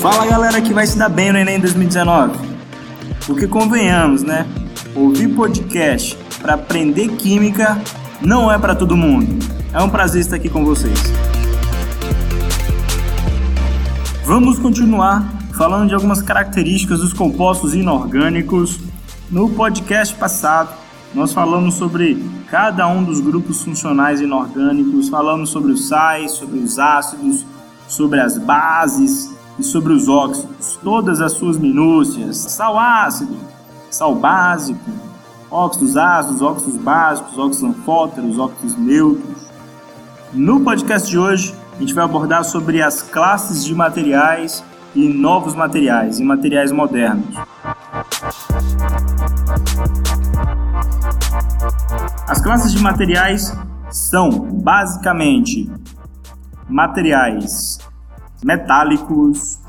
Fala galera que vai se dar bem no Enem 2019. Porque convenhamos, né? Ouvir podcast para aprender química não é para todo mundo. É um prazer estar aqui com vocês. Vamos continuar falando de algumas características dos compostos inorgânicos. No podcast passado, nós falamos sobre cada um dos grupos funcionais inorgânicos, falamos sobre os sais, sobre os ácidos, sobre as bases e sobre os óxidos, todas as suas minúcias, sal ácido, sal básico, óxidos ácidos, óxidos básicos, óxidos anfóteros, óxidos neutros. No podcast de hoje, a gente vai abordar sobre as classes de materiais e novos materiais, e materiais modernos. As classes de materiais são basicamente materiais metálicos.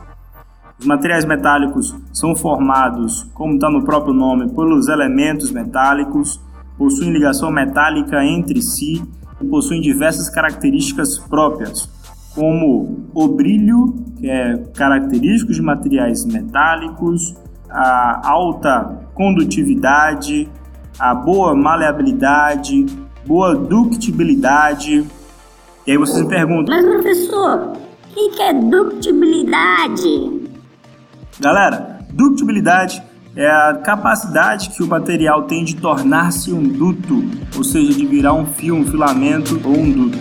Os materiais metálicos são formados, como está no próprio nome, pelos elementos metálicos, possuem ligação metálica entre si e possuem diversas características próprias, como o brilho, que é característico de materiais metálicos, a alta condutividade, a boa maleabilidade, boa ductibilidade. E aí vocês me perguntam: Mas professor, o que é ductibilidade? Galera, ductibilidade é a capacidade que o material tem de tornar-se um duto, ou seja, de virar um fio, um filamento ou um duto.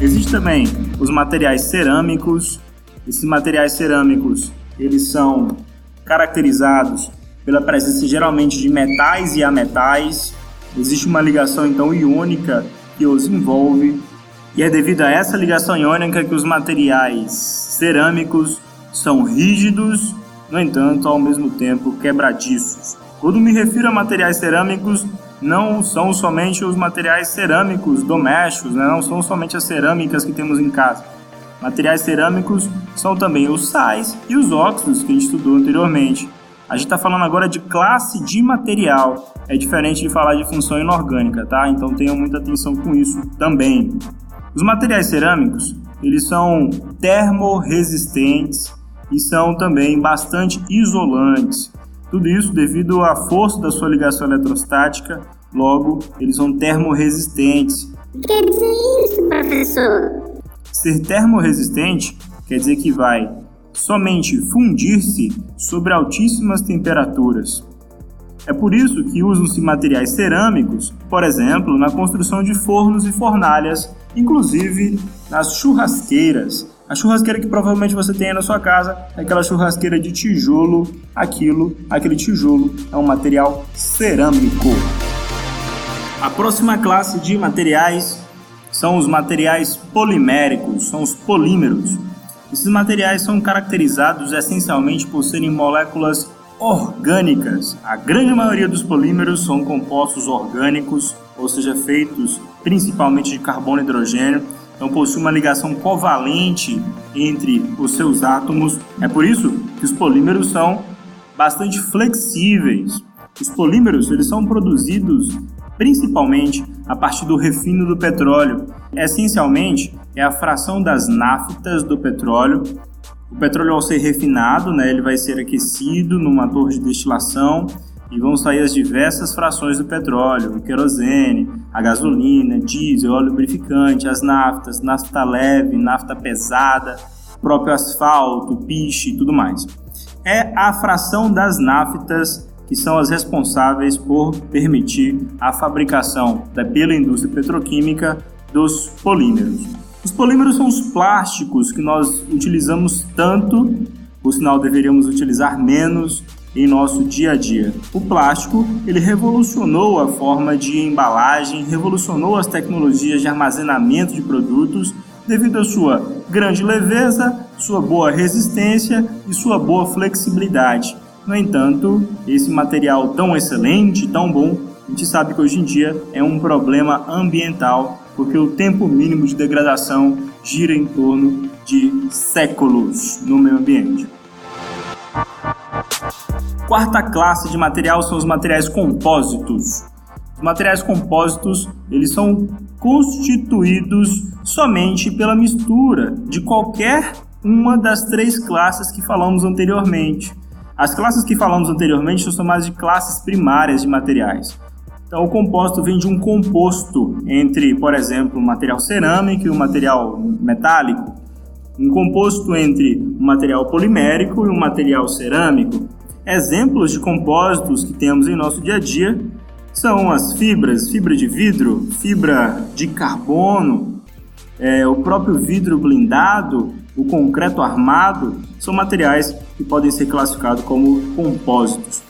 Existem também os materiais cerâmicos. Esses materiais cerâmicos, eles são caracterizados pela presença geralmente de metais e ametais. Existe uma ligação então iônica que os envolve e é devido a essa ligação iônica que os materiais cerâmicos são rígidos, no entanto, ao mesmo tempo quebradiços. Quando me refiro a materiais cerâmicos, não são somente os materiais cerâmicos domésticos, né? não são somente as cerâmicas que temos em casa. Materiais cerâmicos são também os sais e os óxidos que a gente estudou anteriormente. A gente está falando agora de classe de material, é diferente de falar de função inorgânica, tá? Então tenham muita atenção com isso também. Os materiais cerâmicos, eles são termorresistentes e são também bastante isolantes. Tudo isso devido à força da sua ligação eletrostática, logo, eles são termorresistentes. O que quer dizer isso, professor? Ser termorresistente quer dizer que vai somente fundir-se sobre altíssimas temperaturas. É por isso que usam-se materiais cerâmicos, por exemplo, na construção de fornos e fornalhas, inclusive nas churrasqueiras. A churrasqueira que provavelmente você tem na sua casa é aquela churrasqueira de tijolo, aquilo, aquele tijolo é um material cerâmico. A próxima classe de materiais são os materiais poliméricos, são os polímeros. Esses materiais são caracterizados essencialmente por serem moléculas orgânicas. A grande maioria dos polímeros são compostos orgânicos, ou seja, feitos principalmente de carbono e hidrogênio, então possui uma ligação covalente entre os seus átomos. É por isso que os polímeros são bastante flexíveis. Os polímeros eles são produzidos principalmente a partir do refino do petróleo. Essencialmente, é a fração das naftas do petróleo o petróleo, ao ser refinado, né, ele vai ser aquecido numa torre de destilação e vão sair as diversas frações do petróleo, o querosene, a gasolina, diesel, óleo lubrificante, as naftas, nafta leve, nafta pesada, próprio asfalto, piche e tudo mais. É a fração das naftas que são as responsáveis por permitir a fabricação pela indústria petroquímica dos polímeros. Os polímeros são os plásticos que nós utilizamos tanto, por sinal deveríamos utilizar menos em nosso dia a dia. O plástico, ele revolucionou a forma de embalagem, revolucionou as tecnologias de armazenamento de produtos devido à sua grande leveza, sua boa resistência e sua boa flexibilidade. No entanto, esse material tão excelente, tão bom, a gente sabe que hoje em dia é um problema ambiental porque o tempo mínimo de degradação gira em torno de séculos no meio ambiente. Quarta classe de material são os materiais compósitos. Os materiais compósitos, eles são constituídos somente pela mistura de qualquer uma das três classes que falamos anteriormente. As classes que falamos anteriormente são chamadas de classes primárias de materiais. Então, o compósito vem de um composto entre, por exemplo, um material cerâmico e um material metálico, um composto entre um material polimérico e um material cerâmico. Exemplos de compósitos que temos em nosso dia a dia são as fibras, fibra de vidro, fibra de carbono, é, o próprio vidro blindado, o concreto armado, são materiais que podem ser classificados como compósitos.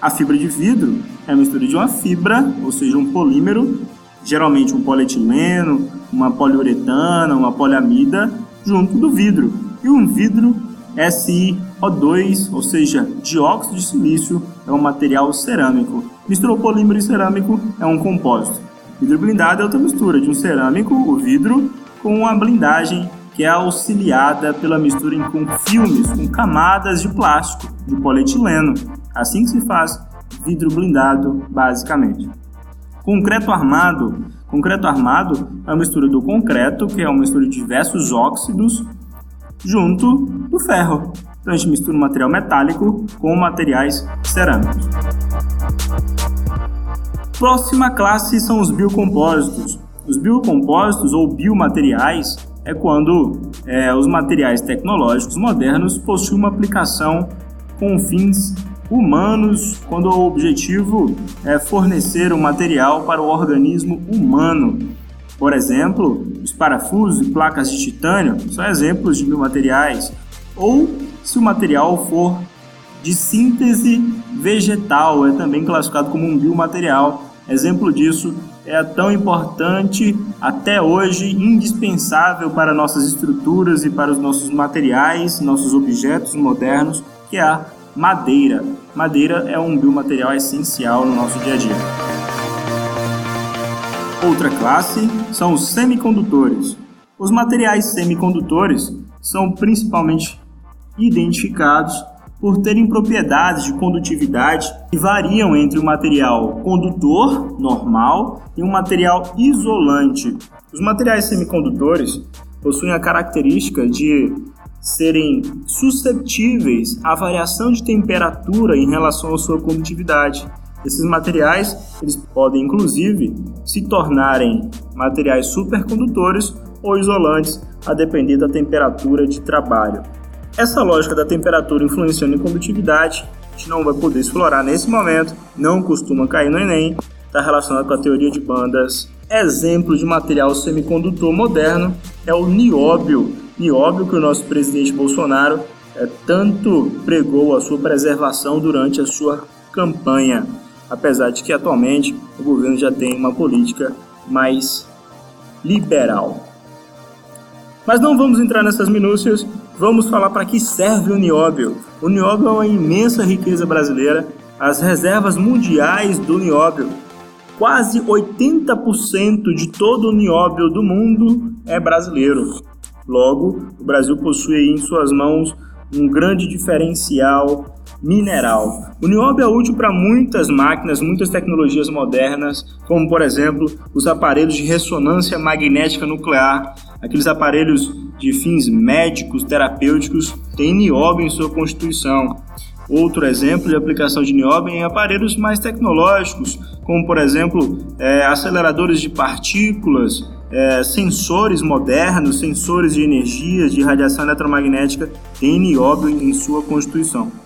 A fibra de vidro é a mistura de uma fibra, ou seja, um polímero, geralmente um polietileno, uma poliuretana, uma poliamida, junto do vidro. E um vidro SiO2, ou seja, dióxido de silício, é um material cerâmico. Misturou polímero e cerâmico é um compósito. Vidro blindado é outra mistura de um cerâmico, o vidro, com uma blindagem que é auxiliada pela mistura com filmes, com camadas de plástico, de polietileno. Assim que se faz vidro blindado, basicamente. Concreto armado. Concreto armado é a mistura do concreto, que é uma mistura de diversos óxidos, junto do ferro. Então a gente mistura um material metálico com materiais cerâmicos. Próxima classe são os biocompósitos. Os biocompósitos ou biomateriais é quando é, os materiais tecnológicos modernos possuem uma aplicação com fins humanos, quando o objetivo é fornecer um material para o organismo humano. Por exemplo, os parafusos e placas de titânio são exemplos de biomateriais, ou se o material for de síntese vegetal, é também classificado como um biomaterial. Exemplo disso é tão importante até hoje, indispensável para nossas estruturas e para os nossos materiais, nossos objetos modernos, que é a madeira. Madeira é um biomaterial essencial no nosso dia a dia. Outra classe são os semicondutores. Os materiais semicondutores são principalmente identificados por terem propriedades de condutividade que variam entre o material condutor normal e um material isolante. Os materiais semicondutores possuem a característica de serem susceptíveis à variação de temperatura em relação à sua condutividade. Esses materiais eles podem inclusive se tornarem materiais supercondutores ou isolantes a depender da temperatura de trabalho. Essa lógica da temperatura influenciando em condutividade a gente não vai poder explorar nesse momento, não costuma cair no Enem, está relacionado com a teoria de bandas. Exemplo de material semicondutor moderno é o nióbio, nióbio que o nosso presidente Bolsonaro é, tanto pregou a sua preservação durante a sua campanha, apesar de que atualmente o governo já tem uma política mais liberal. Mas não vamos entrar nessas minúcias, vamos falar para que serve o nióbio. O nióbio é uma imensa riqueza brasileira, as reservas mundiais do nióbio. Quase 80% de todo o nióbio do mundo é brasileiro. Logo, o Brasil possui em suas mãos um grande diferencial mineral. O nióbio é útil para muitas máquinas, muitas tecnologias modernas, como por exemplo os aparelhos de ressonância magnética nuclear, aqueles aparelhos de fins médicos, terapêuticos, têm nióbio em sua constituição. Outro exemplo de aplicação de nióbio é em aparelhos mais tecnológicos, como por exemplo é, aceleradores de partículas, é, sensores modernos, sensores de energia, de radiação eletromagnética, têm nióbio em sua constituição.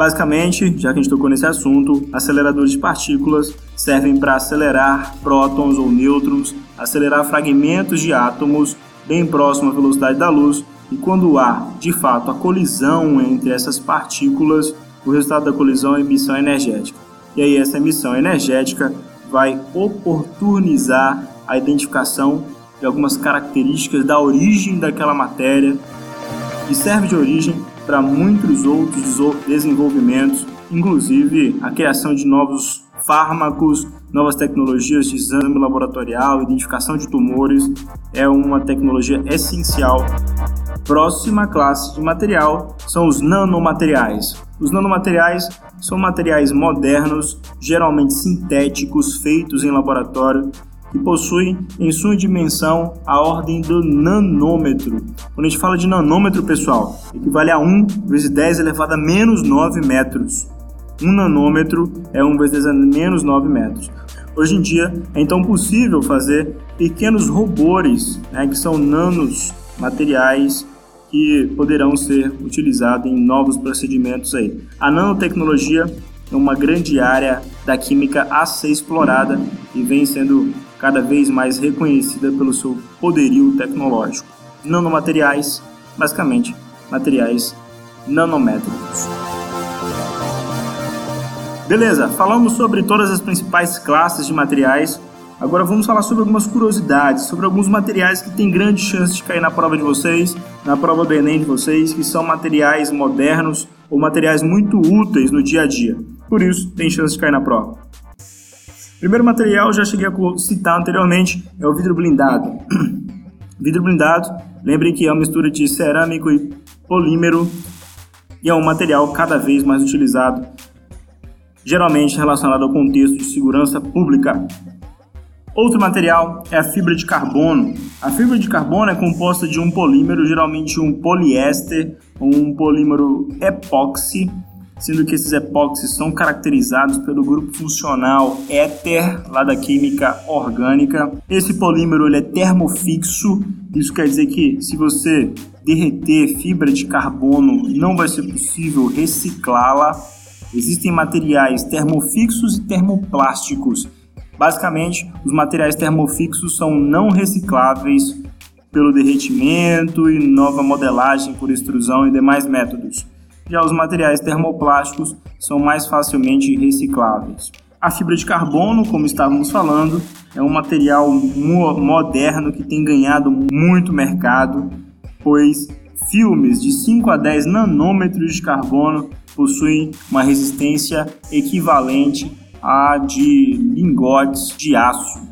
Basicamente, já que a gente tocou nesse assunto, aceleradores de partículas servem para acelerar prótons ou nêutrons, acelerar fragmentos de átomos bem próximo à velocidade da luz, e quando há, de fato, a colisão entre essas partículas, o resultado da colisão é emissão energética. E aí essa emissão energética vai oportunizar a identificação de algumas características da origem daquela matéria e serve de origem para muitos outros desenvolvimentos, inclusive a criação de novos fármacos, novas tecnologias de exame laboratorial, identificação de tumores, é uma tecnologia essencial. Próxima classe de material são os nanomateriais. Os nanomateriais são materiais modernos, geralmente sintéticos, feitos em laboratório, que possuem em sua dimensão a ordem do nanômetro. Quando a gente fala de nanômetro, pessoal, equivale a 1 vezes 10 elevado a menos 9 metros. Um nanômetro é 1 vezes 10 a menos 9 metros. Hoje em dia é então possível fazer pequenos robôs, né, que são nanos materiais que poderão ser utilizados em novos procedimentos aí. A nanotecnologia é uma grande área da química a ser explorada e vem sendo cada vez mais reconhecida pelo seu poderio tecnológico. Nanomateriais, basicamente materiais nanométricos. Beleza, falamos sobre todas as principais classes de materiais. Agora vamos falar sobre algumas curiosidades, sobre alguns materiais que têm grande chance de cair na prova de vocês, na prova do Enem de vocês, que são materiais modernos ou materiais muito úteis no dia a dia. Por isso, tem chance de cair na prova. Primeiro material, já cheguei a citar anteriormente, é o vidro blindado. vidro blindado, lembrem que é uma mistura de cerâmico e polímero e é um material cada vez mais utilizado, geralmente relacionado ao contexto de segurança pública. Outro material é a fibra de carbono. A fibra de carbono é composta de um polímero, geralmente um poliéster ou um polímero epóxi, sendo que esses epóxis são caracterizados pelo grupo funcional éter, lá da química orgânica. Esse polímero ele é termofixo, isso quer dizer que se você derreter fibra de carbono, não vai ser possível reciclá-la. Existem materiais termofixos e termoplásticos. Basicamente, os materiais termofixos são não recicláveis pelo derretimento e nova modelagem por extrusão e demais métodos. Já os materiais termoplásticos são mais facilmente recicláveis. A fibra de carbono, como estávamos falando, é um material moderno que tem ganhado muito mercado, pois filmes de 5 a 10 nanômetros de carbono possuem uma resistência equivalente à de lingotes de aço.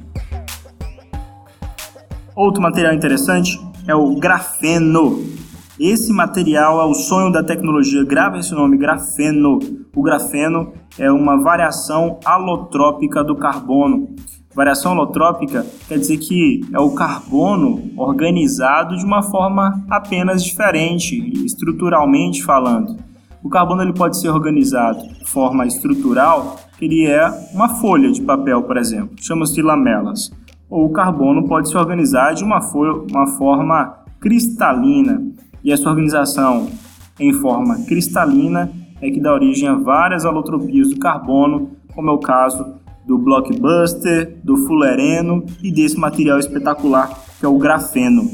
Outro material interessante é o grafeno. Esse material é o sonho da tecnologia. Grava esse nome, grafeno. O grafeno é uma variação alotrópica do carbono. Variação alotrópica quer dizer que é o carbono organizado de uma forma apenas diferente, estruturalmente falando. O carbono ele pode ser organizado de forma estrutural, que ele é uma folha de papel, por exemplo, chama-se lamelas. Ou o carbono pode se organizar de uma, uma forma cristalina, e essa organização em forma cristalina é que dá origem a várias alotropias do carbono, como é o caso do blockbuster, do fullereno e desse material espetacular que é o grafeno.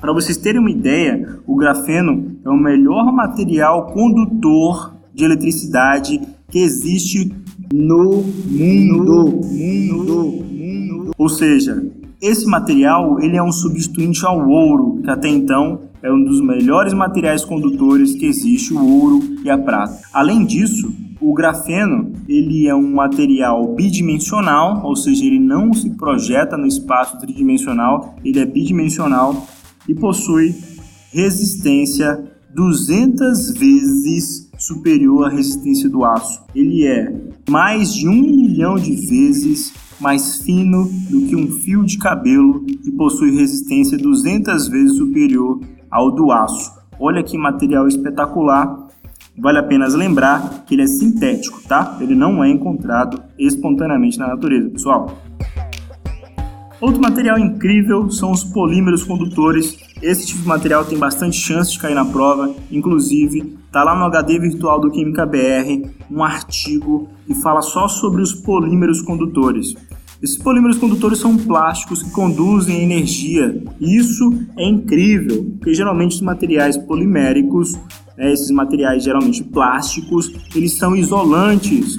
Para vocês terem uma ideia, o grafeno é o melhor material condutor de eletricidade que existe no mundo. mundo, mundo. Ou seja, esse material ele é um substituinte ao ouro, que até então é um dos melhores materiais condutores que existe, o ouro e a prata. Além disso, o grafeno ele é um material bidimensional, ou seja, ele não se projeta no espaço tridimensional, ele é bidimensional e possui resistência 200 vezes superior à resistência do aço. Ele é mais de um milhão de vezes mais fino do que um fio de cabelo e possui resistência 200 vezes superior ao do aço. Olha que material espetacular. Vale a pena lembrar que ele é sintético, tá? Ele não é encontrado espontaneamente na natureza, pessoal. Outro material incrível são os polímeros condutores. Esse tipo de material tem bastante chance de cair na prova, inclusive tá lá no HD virtual do Química BR um artigo que fala só sobre os polímeros condutores. Esses polímeros condutores são plásticos que conduzem energia. Isso é incrível, porque geralmente os materiais poliméricos, né, esses materiais geralmente plásticos, eles são isolantes.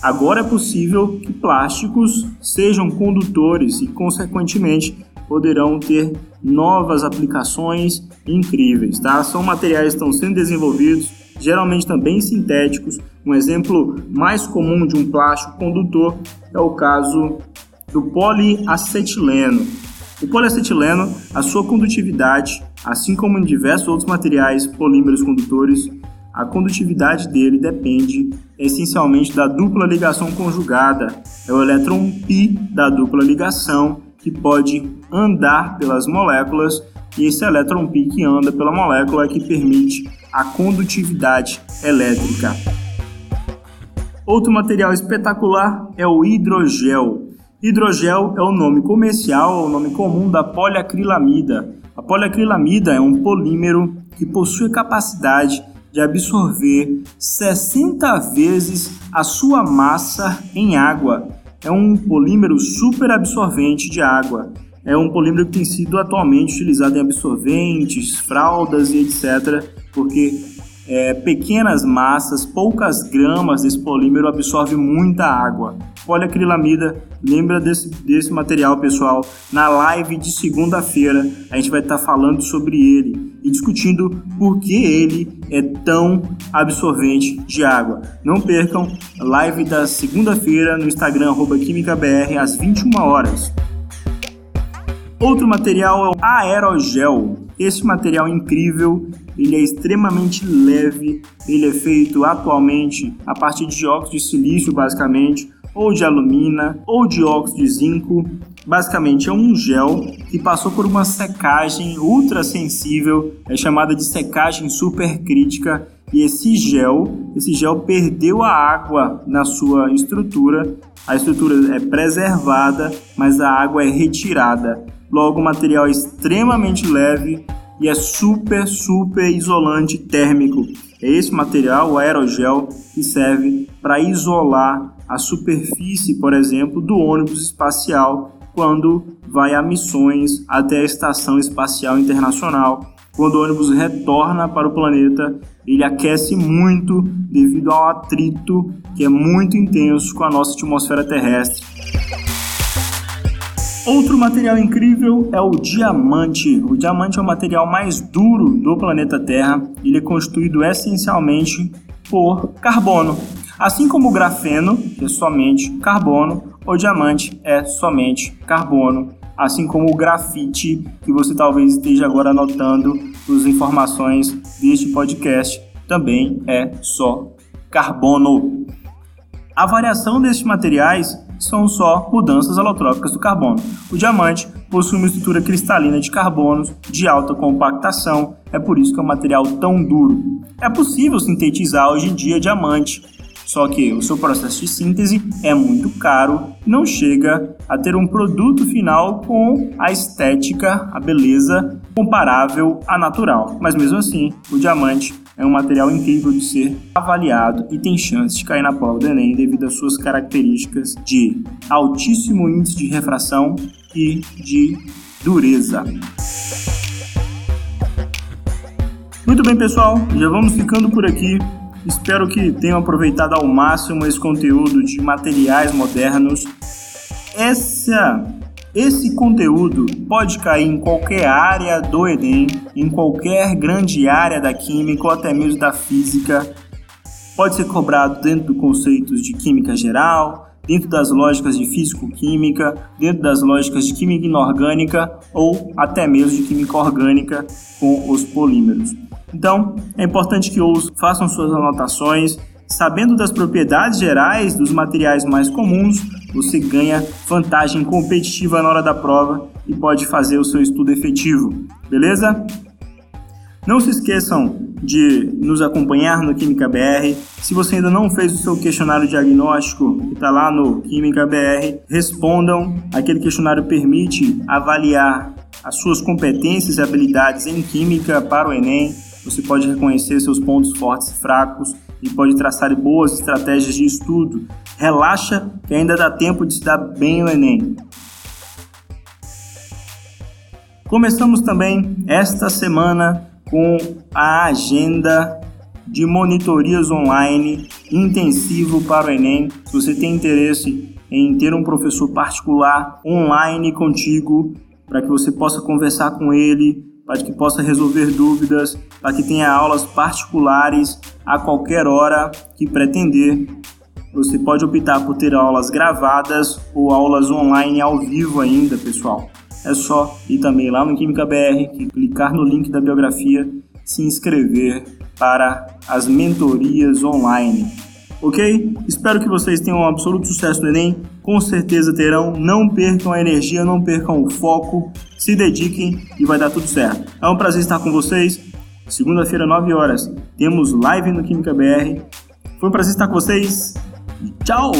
Agora é possível que plásticos sejam condutores e, consequentemente, poderão ter novas aplicações incríveis. Tá? São materiais que estão sendo desenvolvidos, geralmente também sintéticos. Um exemplo mais comum de um plástico condutor é o caso do poliacetileno. O poliacetileno, a sua condutividade, assim como em diversos outros materiais polímeros condutores, a condutividade dele depende essencialmente da dupla ligação conjugada. É o elétron pi da dupla ligação que pode andar pelas moléculas e esse elétron pi que anda pela molécula é que permite a condutividade elétrica. Outro material espetacular é o hidrogel. Hidrogel é o nome comercial, o nome comum da poliacrilamida. A poliacrilamida é um polímero que possui a capacidade de absorver 60 vezes a sua massa em água. É um polímero super absorvente de água. É um polímero que tem sido atualmente utilizado em absorventes, fraldas e etc., porque é, pequenas massas, poucas gramas desse polímero absorve muita água. Poliacrilamida, lembra desse, desse material, pessoal? Na live de segunda-feira a gente vai estar tá falando sobre ele e discutindo por que ele é tão absorvente de água. Não percam live da segunda-feira no Instagram @quimicabr às 21 horas. Outro material é o aerogel. Esse material incrível ele é extremamente leve, ele é feito atualmente a partir de óxido de silício, basicamente, ou de alumina, ou de óxido de zinco. Basicamente é um gel que passou por uma secagem ultra sensível, é chamada de secagem supercrítica, e esse gel, esse gel perdeu a água na sua estrutura. A estrutura é preservada, mas a água é retirada. Logo, o material é extremamente leve e é super, super isolante térmico. É esse material, o aerogel, que serve para isolar a superfície, por exemplo, do ônibus espacial quando vai a missões até a Estação Espacial Internacional. Quando o ônibus retorna para o planeta, ele aquece muito devido ao atrito que é muito intenso com a nossa atmosfera terrestre. Outro material incrível é o diamante. O diamante é o material mais duro do planeta Terra. Ele é constituído essencialmente por carbono. Assim como o grafeno, que é somente carbono, o diamante é somente carbono. Assim como o grafite, que você talvez esteja agora anotando as informações deste podcast, também é só carbono. A variação desses materiais são só mudanças alotrópicas do carbono. O diamante possui uma estrutura cristalina de carbonos de alta compactação, é por isso que é um material tão duro. É possível sintetizar hoje em dia diamante, só que o seu processo de síntese é muito caro, não chega a ter um produto final com a estética, a beleza comparável à natural. Mas mesmo assim, o diamante é um material incrível de ser avaliado e tem chance de cair na prova do Enem devido às suas características de altíssimo índice de refração e de dureza. Muito bem, pessoal, já vamos ficando por aqui. Espero que tenham aproveitado ao máximo esse conteúdo de materiais modernos. Essa esse conteúdo pode cair em qualquer área do Enem, em qualquer grande área da química ou até mesmo da física. Pode ser cobrado dentro dos conceitos de química geral, dentro das lógicas de físico-química, dentro das lógicas de química inorgânica ou até mesmo de química orgânica com os polímeros. Então, é importante que os façam suas anotações, sabendo das propriedades gerais dos materiais mais comuns, você ganha vantagem competitiva na hora da prova e pode fazer o seu estudo efetivo, beleza? Não se esqueçam de nos acompanhar no Química BR. Se você ainda não fez o seu questionário diagnóstico, que está lá no Química BR, respondam. Aquele questionário permite avaliar as suas competências e habilidades em Química para o Enem. Você pode reconhecer seus pontos fortes e fracos e pode traçar boas estratégias de estudo. Relaxa que ainda dá tempo de se dar bem no Enem. Começamos também esta semana com a agenda de monitorias online intensivo para o Enem. Se você tem interesse em ter um professor particular online contigo, para que você possa conversar com ele, para que possa resolver dúvidas, para que tenha aulas particulares a qualquer hora que pretender. Você pode optar por ter aulas gravadas ou aulas online ao vivo ainda, pessoal. É só ir também lá no Química BR, clicar no link da biografia, se inscrever para as mentorias online. Ok? Espero que vocês tenham um absoluto sucesso no Enem. Com certeza terão. Não percam a energia, não percam o foco. Se dediquem e vai dar tudo certo. É um prazer estar com vocês. Segunda-feira, 9 horas, temos live no Química BR. Foi um prazer estar com vocês. Tchau!